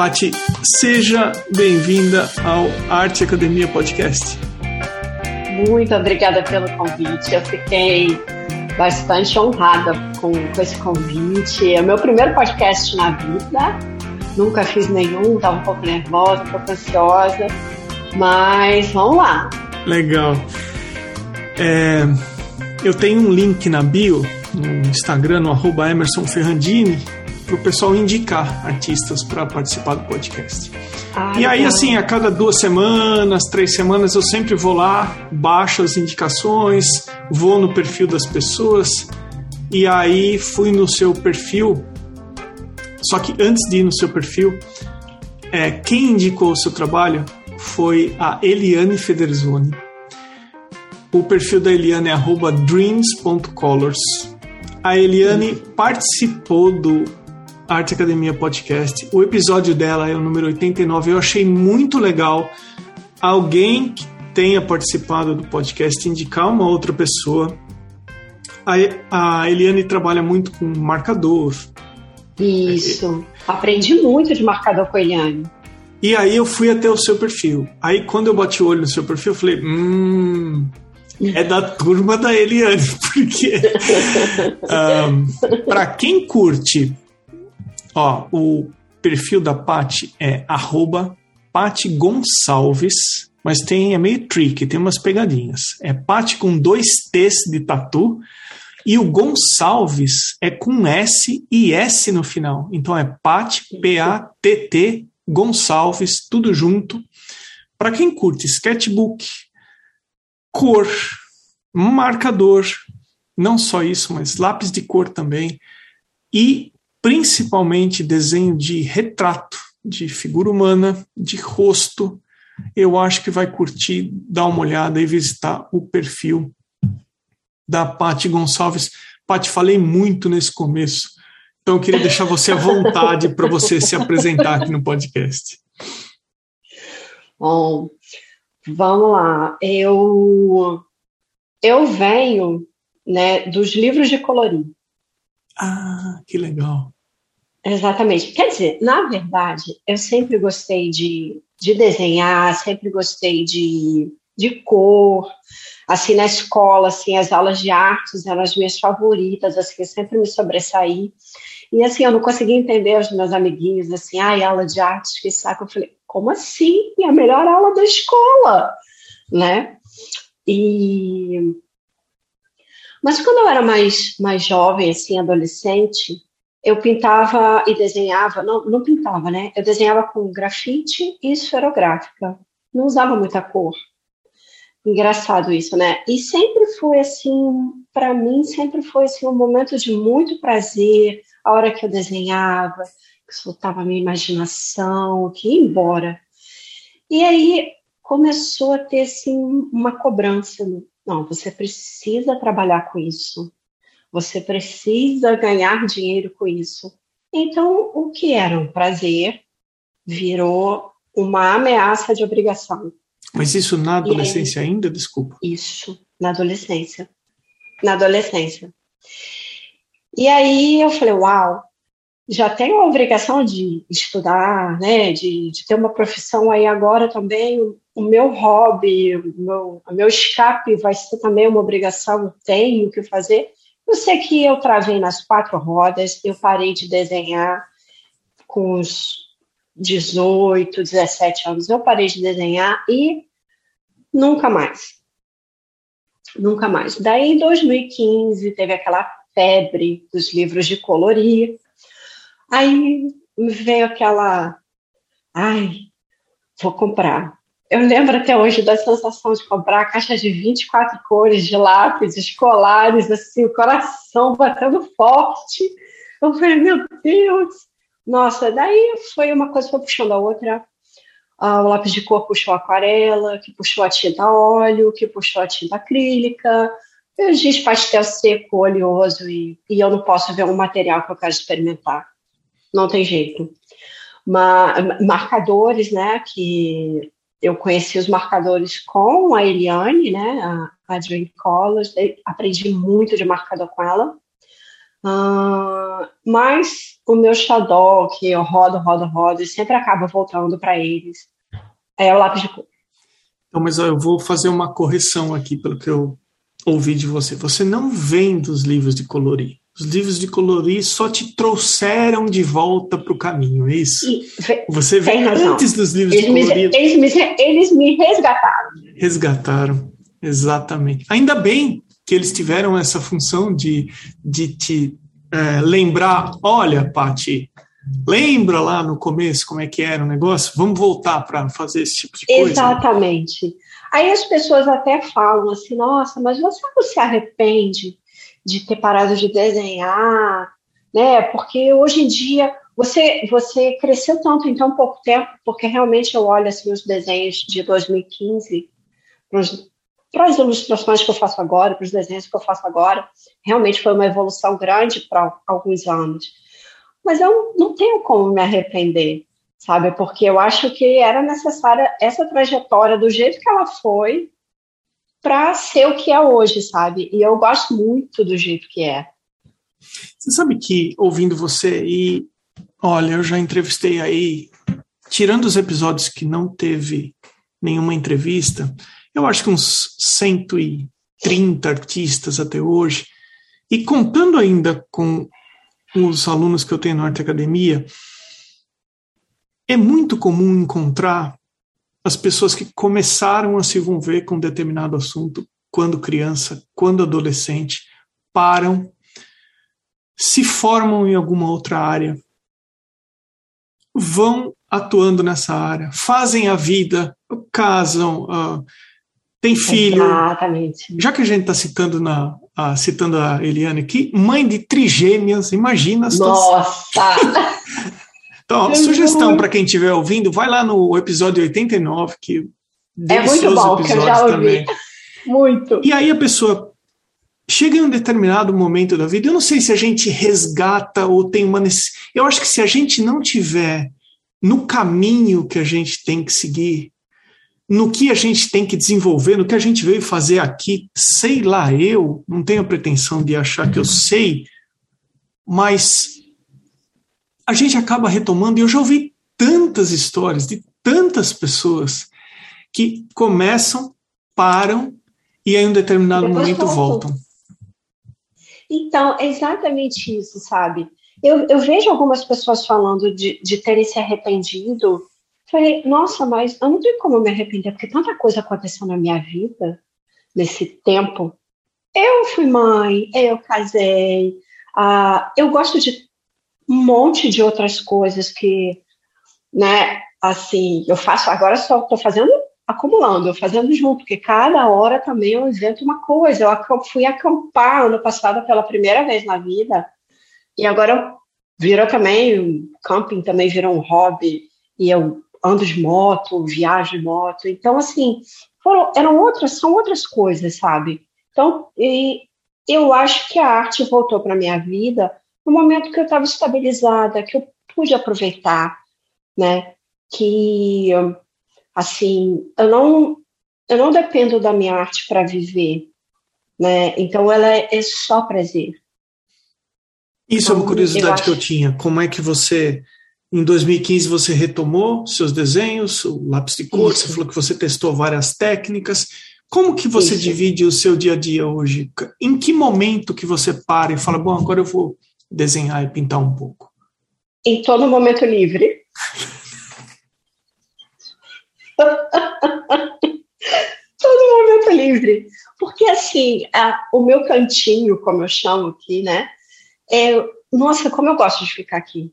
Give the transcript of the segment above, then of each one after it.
Pati, seja bem-vinda ao Arte Academia Podcast. Muito obrigada pelo convite. Eu fiquei bastante honrada com, com esse convite. É o meu primeiro podcast na vida. Nunca fiz nenhum, estava um pouco nervosa, um pouco ansiosa. Mas vamos lá. Legal. É, eu tenho um link na bio, no Instagram, no arroba Emerson Ferrandini, para o pessoal indicar artistas para participar do podcast. Ah, e aí, assim, a cada duas semanas, três semanas, eu sempre vou lá, baixo as indicações, vou no perfil das pessoas, e aí fui no seu perfil. Só que antes de ir no seu perfil, é, quem indicou o seu trabalho foi a Eliane Federzoni. O perfil da Eliane é dreams.colors. A Eliane participou do Arte Academia Podcast. O episódio dela é o número 89. Eu achei muito legal alguém que tenha participado do podcast indicar uma outra pessoa. A, a Eliane trabalha muito com marcador. Isso. Aprendi muito de marcador com a Eliane. E aí eu fui até o seu perfil. Aí quando eu bati o olho no seu perfil, eu falei, hum, é da turma da Eliane, porque um, para quem curte, ó, o perfil da Pati é arroba Gonçalves, mas tem, é meio tricky, tem umas pegadinhas. É Pati com dois T's de tatu, e o Gonçalves é com S e S no final. Então é Pati, P-A-T-T, Gonçalves, tudo junto. Para quem curte sketchbook, cor, marcador, não só isso, mas lápis de cor também, e principalmente desenho de retrato, de figura humana, de rosto. Eu acho que vai curtir, dar uma olhada e visitar o perfil da Pati Gonçalves. Pati, falei muito nesse começo, então eu queria deixar você à vontade para você se apresentar aqui no podcast. Bom, vamos lá. Eu eu venho né, dos livros de colorir. Ah, que legal. Exatamente. Quer dizer, na verdade, eu sempre gostei de, de desenhar, sempre gostei de, de cor. Assim, na escola, assim, as aulas de artes eram as minhas favoritas, assim, eu sempre me sobressaí. E, assim, eu não conseguia entender os meus amiguinhos, assim, ai, aula de artes, que saco. Eu falei, como assim? É a melhor aula da escola, né? E mas quando eu era mais mais jovem, assim, adolescente, eu pintava e desenhava, não, não pintava, né? Eu desenhava com grafite e esferográfica. Não usava muita cor. Engraçado isso, né? E sempre foi assim, para mim sempre foi assim um momento de muito prazer, a hora que eu desenhava, que soltava a minha imaginação, que ia embora. E aí começou a ter assim, uma cobrança. Não, você precisa trabalhar com isso. Você precisa ganhar dinheiro com isso. Então, o que era um prazer virou uma ameaça de obrigação. Mas isso na adolescência aí, ainda? Desculpa. Isso, na adolescência. Na adolescência. E aí eu falei, uau, já tenho a obrigação de estudar, né, de, de ter uma profissão aí agora também, o meu hobby, o meu, o meu escape vai ser também uma obrigação, tenho que fazer. Eu sei que eu travei nas quatro rodas, eu parei de desenhar com uns 18, 17 anos, eu parei de desenhar e nunca mais. Nunca mais. Daí, em 2015, teve aquela febre dos livros de colorir, Aí veio aquela, ai, vou comprar. Eu lembro até hoje da sensação de comprar a caixa de 24 cores de lápis escolares, assim, o coração batendo forte. Eu falei, meu Deus! Nossa, daí foi uma coisa foi puxando a outra. Ah, o lápis de cor puxou a aquarela, que puxou a tinta óleo, que puxou a tinta acrílica, o giz pastel seco, oleoso, e, e eu não posso ver um material que eu quero experimentar não tem jeito. marcadores, né, que eu conheci os marcadores com a Eliane, né, a, a Dream Colors, aprendi muito de marcador com ela. Uh, mas o meu xadó, que eu rodo, rodo, rodo, e sempre acaba voltando para eles, é o lápis de cor. Então, mas eu vou fazer uma correção aqui pelo que eu ouvi de você. Você não vem dos livros de colorir. Os livros de colorir só te trouxeram de volta para o caminho, é isso? Você vem antes dos livros eles de colorir. Me, eles, me, eles me resgataram. Resgataram, exatamente. Ainda bem que eles tiveram essa função de, de te é, lembrar, olha, Pati, lembra lá no começo como é que era o negócio? Vamos voltar para fazer esse tipo de coisa. Exatamente. Aí as pessoas até falam assim, nossa, mas você não se arrepende de ter parado de desenhar, né? Porque hoje em dia você você cresceu tanto em tão pouco tempo, porque realmente eu olho assim os desenhos de 2015 para as ilustrações que eu faço agora, para os desenhos que eu faço agora, realmente foi uma evolução grande para alguns anos. Mas eu não tenho como me arrepender, sabe? Porque eu acho que era necessária essa trajetória do jeito que ela foi para ser o que é hoje, sabe? E eu gosto muito do jeito que é. Você sabe que ouvindo você e olha, eu já entrevistei aí, tirando os episódios que não teve nenhuma entrevista, eu acho que uns 130 artistas até hoje. E contando ainda com os alunos que eu tenho na Arte Academia, é muito comum encontrar as pessoas que começaram a se envolver com determinado assunto quando criança, quando adolescente, param, se formam em alguma outra área, vão atuando nessa área, fazem a vida, casam, uh, tem filho. Exatamente. Já que a gente está citando, na, a, citando a Eliane aqui, mãe de trigêmeas, imagina. Nossa! então, sugestão para quem estiver ouvindo, vai lá no episódio 89, que é muito bom, que eu já ouvi. Também. Muito. E aí a pessoa chega em um determinado momento da vida, eu não sei se a gente resgata ou tem uma eu acho que se a gente não tiver no caminho que a gente tem que seguir, no que a gente tem que desenvolver, no que a gente veio fazer aqui, sei lá, eu não tenho a pretensão de achar que eu sei, mas a gente acaba retomando, e eu já ouvi tantas histórias de tantas pessoas que começam, param e em um determinado Depois momento voltam. Então, é exatamente isso, sabe? Eu, eu vejo algumas pessoas falando de, de terem se arrependido Falei, nossa, mas eu não tenho como me arrepender, porque tanta coisa aconteceu na minha vida nesse tempo. Eu fui mãe, eu casei, uh, eu gosto de um monte de outras coisas que, né, assim, eu faço, agora só estou fazendo, acumulando, fazendo junto, porque cada hora também eu invento uma coisa. Eu fui acampar ano passado pela primeira vez na vida, e agora virou também, camping também virou um hobby, e eu ando de moto, viajo de moto. Então, assim, foram, eram outras, são outras coisas, sabe? Então, e eu acho que a arte voltou para minha vida no momento que eu estava estabilizada, que eu pude aproveitar, né? Que, assim, eu não, eu não dependo da minha arte para viver, né? Então, ela é, é só prazer. Isso então, é uma curiosidade eu que eu tinha. Como é que você em 2015 você retomou seus desenhos, o lápis de cor, Isso. você falou que você testou várias técnicas. Como que você Isso. divide o seu dia a dia hoje? Em que momento que você para e fala, bom, agora eu vou desenhar e pintar um pouco? Em todo momento livre. todo momento livre. Porque assim, a, o meu cantinho, como eu chamo aqui, né? É, nossa, como eu gosto de ficar aqui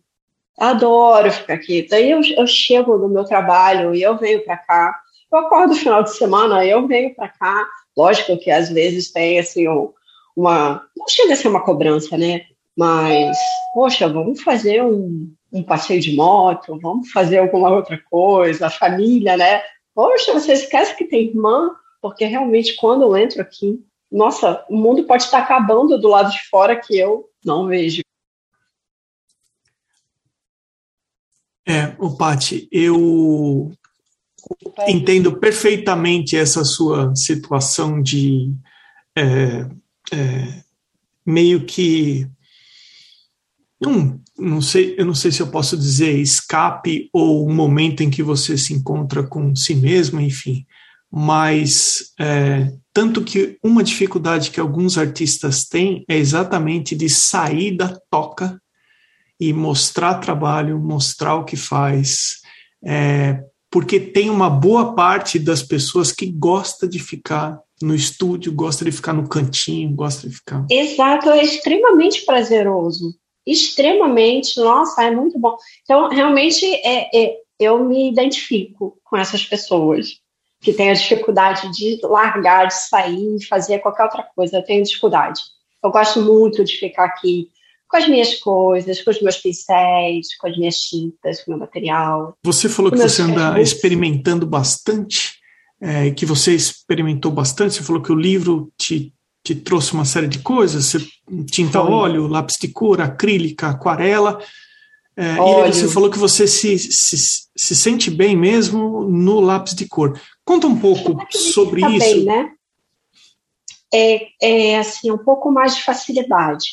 adoro ficar aqui. Daí eu, eu chego no meu trabalho e eu venho para cá. Eu acordo no final de semana, eu venho para cá. Lógico que às vezes tem assim um, uma. Não chega a ser uma cobrança, né? Mas, poxa, vamos fazer um, um passeio de moto, vamos fazer alguma outra coisa, a família, né? Poxa, você esquece que tem irmã, porque realmente quando eu entro aqui, nossa, o mundo pode estar acabando do lado de fora que eu não vejo. É, o Pati, eu entendo perfeitamente essa sua situação de é, é, meio que um, não sei, eu não sei se eu posso dizer escape ou um momento em que você se encontra com si mesmo, enfim. Mas é, tanto que uma dificuldade que alguns artistas têm é exatamente de sair da toca e mostrar trabalho, mostrar o que faz, é, porque tem uma boa parte das pessoas que gosta de ficar no estúdio, gosta de ficar no cantinho, gosta de ficar. Exato, é extremamente prazeroso extremamente, nossa, é muito bom. Então, realmente, é, é, eu me identifico com essas pessoas que têm a dificuldade de largar, de sair, fazer qualquer outra coisa. Eu tenho dificuldade. Eu gosto muito de ficar aqui com as minhas coisas, com os meus pincéis, com as minhas tintas, com o meu material. Você falou que você anda experimentando bastante, é, que você experimentou bastante. Você falou que o livro te te trouxe uma série de coisas, tinta Foi. óleo, lápis de cor, acrílica, aquarela. É, e você falou que você se, se, se, sente bem mesmo no lápis de cor. Conta um pouco sobre isso. Bem, né? É, é assim, um pouco mais de facilidade.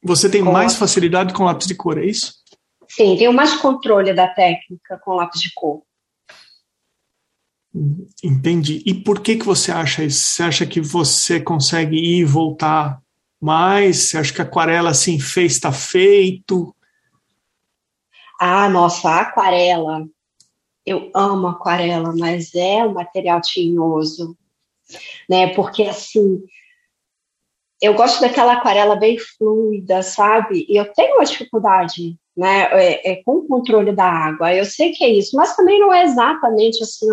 Você tem com mais facilidade com lápis de cor, é isso? Sim, tenho mais controle da técnica com lápis de cor. Entendi. E por que que você acha isso? Você acha que você consegue ir e voltar mais? Você acha que a aquarela assim fez está feito? Ah, nossa, a aquarela. Eu amo aquarela, mas é um material tinhoso, né? Porque assim, eu gosto daquela aquarela bem fluida, sabe? E eu tenho uma dificuldade, né? É, é, com o controle da água. Eu sei que é isso, mas também não é exatamente assim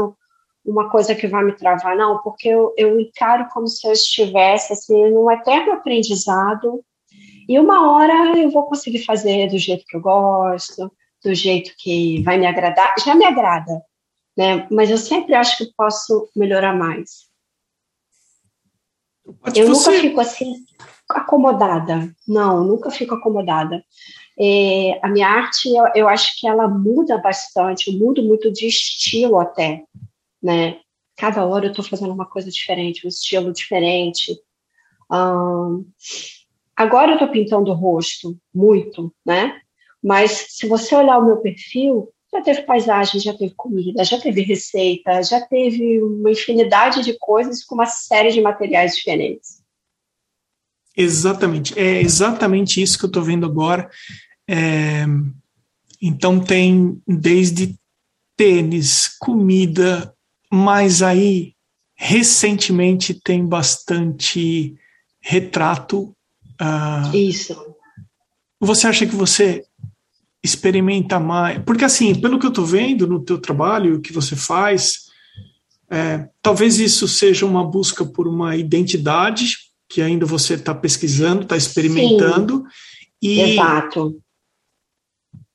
uma coisa que vai me travar, não, porque eu, eu encaro como se eu estivesse assim, num eterno aprendizado e uma hora eu vou conseguir fazer do jeito que eu gosto, do jeito que vai me agradar. Já me agrada, né? Mas eu sempre acho que posso melhorar mais. Pode eu você... nunca fico assim acomodada. Não, nunca fico acomodada. É, a minha arte, eu, eu acho que ela muda bastante, eu mudo muito de estilo até né? Cada hora eu estou fazendo uma coisa diferente, um estilo diferente. Um, agora eu estou pintando o rosto muito, né? Mas se você olhar o meu perfil, já teve paisagem, já teve comida, já teve receita, já teve uma infinidade de coisas com uma série de materiais diferentes. Exatamente, é exatamente isso que eu estou vendo agora. É, então tem desde tênis, comida, mas aí recentemente tem bastante retrato. Uh, Isso. Você acha que você experimenta mais? Porque assim, pelo que eu estou vendo no teu trabalho, o que você faz, é, talvez isso seja uma busca por uma identidade que ainda você está pesquisando, está experimentando. Sim, e exato.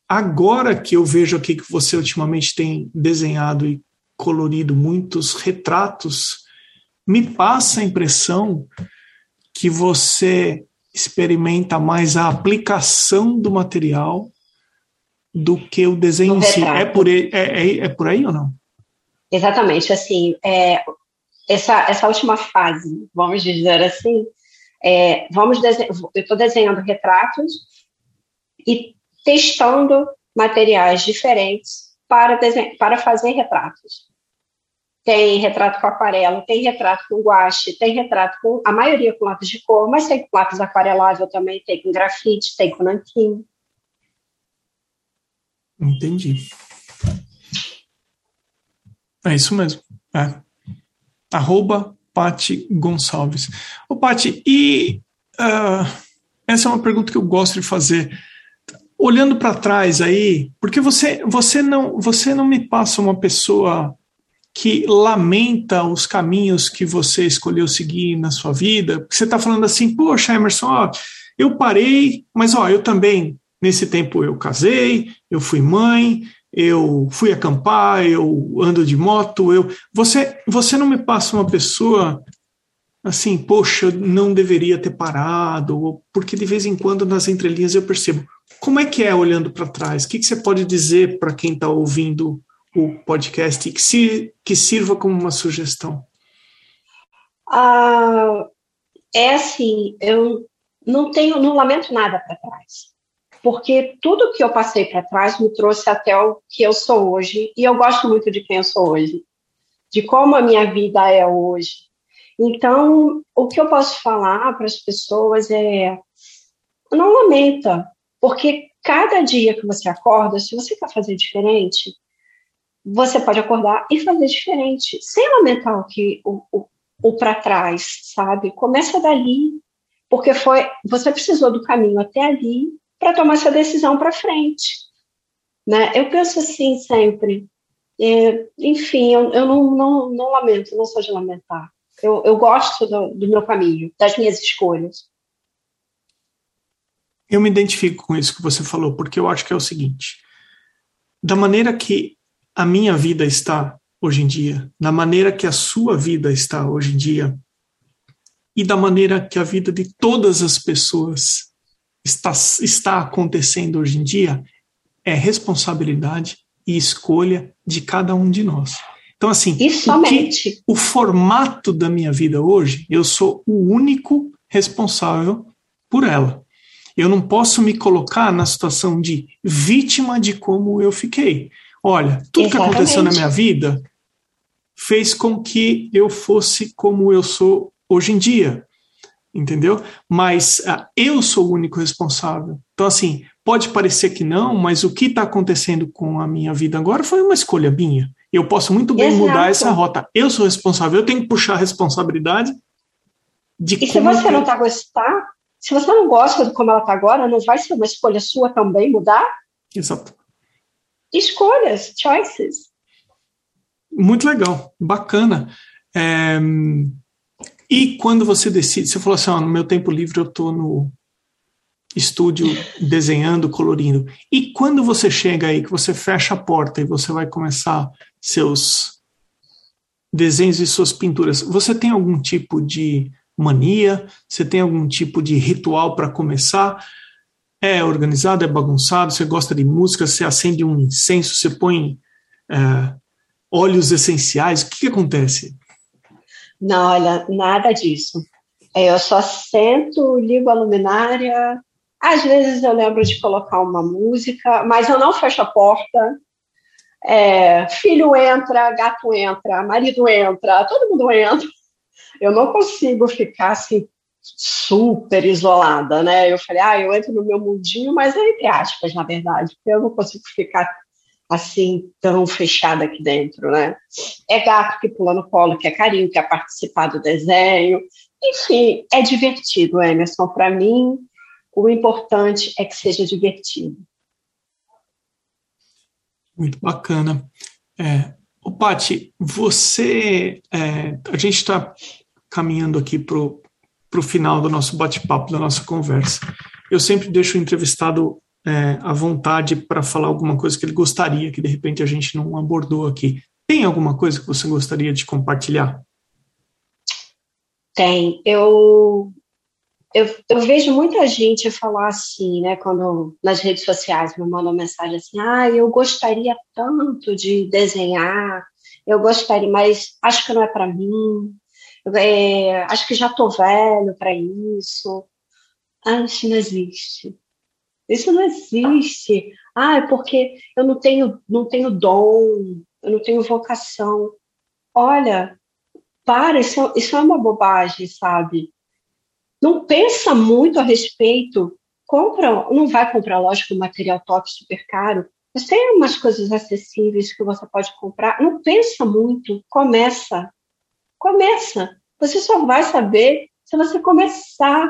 Agora que eu vejo aqui que você ultimamente tem desenhado e colorido, muitos retratos, me passa a impressão que você experimenta mais a aplicação do material do que o desenho em si. É por, aí, é, é, é, por aí ou não? Exatamente. Assim, é, essa, essa última fase, vamos dizer assim, é, vamos eu estou desenhando retratos e testando materiais diferentes para, para fazer retratos. Tem retrato com aquarela, tem retrato com guache, tem retrato com, a maioria com lápis de cor, mas tem lápis aquarelável também, tem com grafite, tem com nanquim. Entendi. É isso mesmo. É. Arroba Pati Gonçalves. Ô, Pati, e uh, essa é uma pergunta que eu gosto de fazer. Olhando para trás aí, porque você, você, não, você não me passa uma pessoa que lamenta os caminhos que você escolheu seguir na sua vida, porque você está falando assim, poxa, Emerson, ó, eu parei, mas ó, eu também, nesse tempo eu casei, eu fui mãe, eu fui acampar, eu ando de moto, eu. Você, você não me passa uma pessoa assim, poxa, eu não deveria ter parado, porque de vez em quando nas entrelinhas eu percebo. Como é que é olhando para trás? O que, que você pode dizer para quem está ouvindo o podcast que, se, que sirva como uma sugestão? Ah, é assim, eu, não tenho, não lamento nada para trás. Porque tudo que eu passei para trás me trouxe até o que eu sou hoje, e eu gosto muito de quem eu sou hoje, de como a minha vida é hoje. Então, o que eu posso falar para as pessoas é: não lamenta, porque cada dia que você acorda, se você quer fazer diferente, você pode acordar e fazer diferente, sem lamentar o que o, o, o para trás, sabe? Começa dali, porque foi você precisou do caminho até ali para tomar essa decisão para frente, né? Eu penso assim sempre. É, enfim, eu, eu não, não, não, lamento, não sou de lamentar. Eu, eu gosto do, do meu caminho, das minhas escolhas. Eu me identifico com isso que você falou, porque eu acho que é o seguinte: da maneira que a minha vida está hoje em dia, da maneira que a sua vida está hoje em dia, e da maneira que a vida de todas as pessoas está, está acontecendo hoje em dia, é responsabilidade e escolha de cada um de nós. Então, assim, e somente. O, que, o formato da minha vida hoje, eu sou o único responsável por ela. Eu não posso me colocar na situação de vítima de como eu fiquei. Olha, tudo Exatamente. que aconteceu na minha vida fez com que eu fosse como eu sou hoje em dia, entendeu? Mas uh, eu sou o único responsável. Então, assim, pode parecer que não, mas o que está acontecendo com a minha vida agora foi uma escolha minha. Eu posso muito bem Exato. mudar essa rota. Eu sou responsável, eu tenho que puxar a responsabilidade de E se você não está gostar, se você não gosta de como ela está agora, não vai ser uma escolha sua também mudar? Exato. Escolhas, choices. Muito legal, bacana. É... E quando você decide, você falou assim, ó, no meu tempo livre eu estou no estúdio desenhando, colorindo. E quando você chega aí, que você fecha a porta e você vai começar seus desenhos e suas pinturas, você tem algum tipo de mania? Você tem algum tipo de ritual para começar? É organizado, é bagunçado? Você gosta de música? Você acende um incenso? Você põe é, óleos essenciais? O que, que acontece? Não, olha, nada disso. É, eu só sento, ligo a luminária. Às vezes eu lembro de colocar uma música, mas eu não fecho a porta. É, filho entra, gato entra, marido entra, todo mundo entra. Eu não consigo ficar assim super isolada, né? Eu falei, ah, eu entro no meu mundinho, mas é entre aspas, na verdade, porque eu não consigo ficar assim tão fechada aqui dentro, né? É gato que pula no colo, que é carinho, que é participar do desenho, enfim, é divertido, Emerson. Para mim, o importante é que seja divertido. Muito bacana. É, o Pati, você, é, a gente está caminhando aqui para o final do nosso bate-papo, da nossa conversa. Eu sempre deixo o entrevistado é, à vontade para falar alguma coisa que ele gostaria, que de repente a gente não abordou aqui. Tem alguma coisa que você gostaria de compartilhar? Tem. Eu, eu, eu vejo muita gente falar assim, né, quando nas redes sociais me mandam mensagem assim, ah, eu gostaria tanto de desenhar, eu gostaria, mas acho que não é para mim, é, acho que já estou velho para isso. Ah, isso não existe. Isso não existe. Ah, é porque eu não tenho, não tenho dom, eu não tenho vocação. Olha, para, isso, é, isso é uma bobagem, sabe? Não pensa muito a respeito. Compra, não vai comprar, lógico, material top super caro, mas tem umas coisas acessíveis que você pode comprar. Não pensa muito, começa. Começa. Você só vai saber se você começar.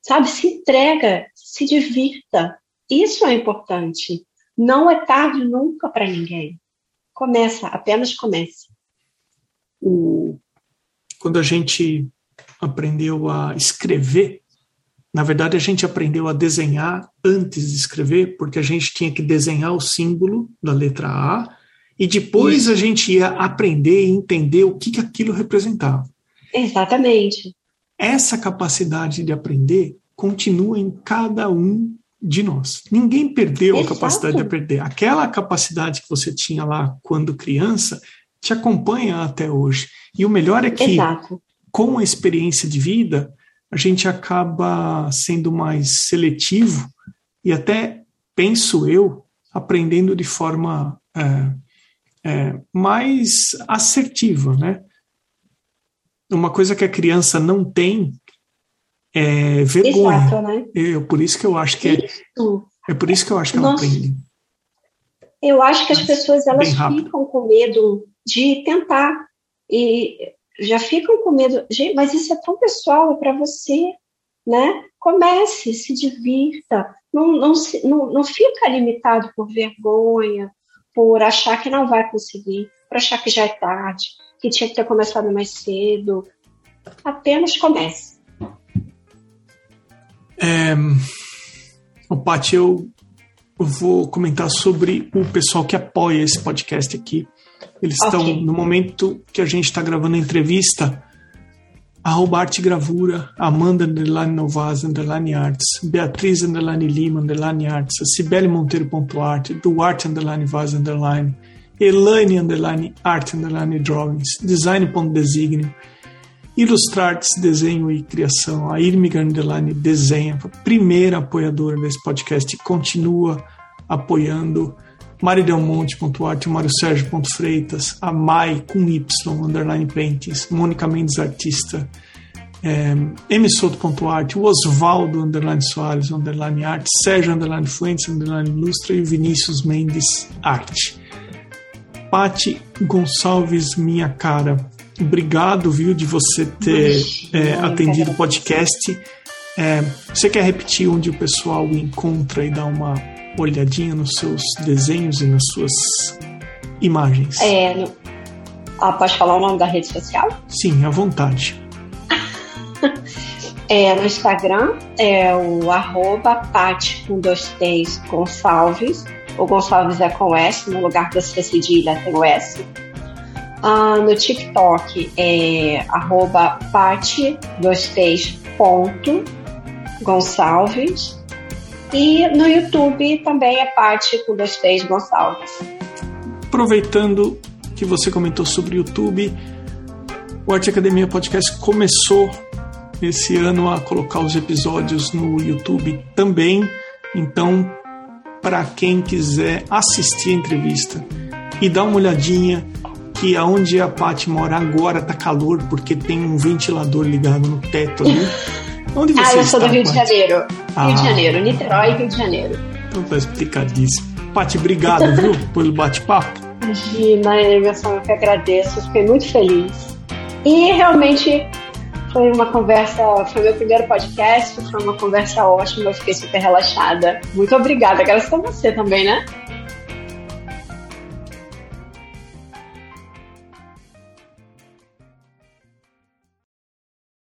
Sabe? Se entrega, se divirta. Isso é importante. Não é tarde nunca para ninguém. Começa, apenas comece. Quando a gente aprendeu a escrever, na verdade a gente aprendeu a desenhar antes de escrever, porque a gente tinha que desenhar o símbolo da letra A e depois a gente ia aprender e entender o que, que aquilo representava. Exatamente. Essa capacidade de aprender continua em cada um de nós. Ninguém perdeu Exato. a capacidade de aprender. Aquela capacidade que você tinha lá quando criança te acompanha até hoje. E o melhor é que, Exato. com a experiência de vida, a gente acaba sendo mais seletivo e até, penso eu, aprendendo de forma é, é, mais assertiva, né? Uma coisa que a criança não tem é vergonha. Exato, né? Eu, por isso que eu acho que é, é por isso que eu acho que ela Nossa. aprende. Eu acho que as pessoas elas ficam com medo de tentar e já ficam com medo. Gente, mas isso é tão pessoal é para você, né? Comece, se divirta, não, não, não, não fica limitado por vergonha, por achar que não vai conseguir, por achar que já é tarde, que tinha que ter começado mais cedo. Apenas comece. É, o Paty, eu vou comentar sobre o pessoal que apoia esse podcast aqui. Eles okay. estão, no momento que a gente está gravando a entrevista, arroba arte gravura, Amanda underline Novaz underline arts, Beatriz underline Lima underline arts, Cibele Monteiro.art, Duarte underline Vaz underline, Elaine underline art underline drawings, design.designio, Ilustrartes, desenho e criação, a Irmiga underline desenha, primeira apoiadora desse podcast, continua apoiando maridelmonte.art, mariosérgio.freitas, a Mai com Y, underline paintings, Mônica Mendes Artista, é, msoto.art, o Osvaldo, underline Soares, underline arte, Sérgio, underline Fuentes, underline Ilustra e Vinícius Mendes Arte. Pati Gonçalves, minha cara, obrigado, viu, de você ter é, atendido o podcast. É, você quer repetir onde o pessoal encontra e dá uma olhadinha nos seus desenhos e nas suas imagens? É, no... ah, pode falar o nome da rede social? Sim, à vontade. é, no Instagram é o arroba Pati com dois T's Gonçalves. O Gonçalves é com S, no lugar da C cedilha tem o S. Ah, no TikTok é arroba Pati, dois T's, ponto, Gonçalves. E no YouTube também é parte com dois T's Gonçalves. Aproveitando que você comentou sobre o YouTube, o Arte Academia Podcast começou esse ano a colocar os episódios no YouTube também. Então, para quem quiser assistir a entrevista e dar uma olhadinha que aonde a Paty mora agora tá calor porque tem um ventilador ligado no teto ali. Onde você ah, eu sou do Rio de Janeiro. Ah. Rio de Janeiro, Niterói, Rio de Janeiro. Então tá explicadíssimo. Paty, obrigado, viu, pelo bate-papo. Imagina, Emerson, eu que agradeço. Fiquei muito feliz. E realmente foi uma conversa, foi meu primeiro podcast, foi uma conversa ótima, eu fiquei super relaxada. Muito obrigada, graças a você também, né?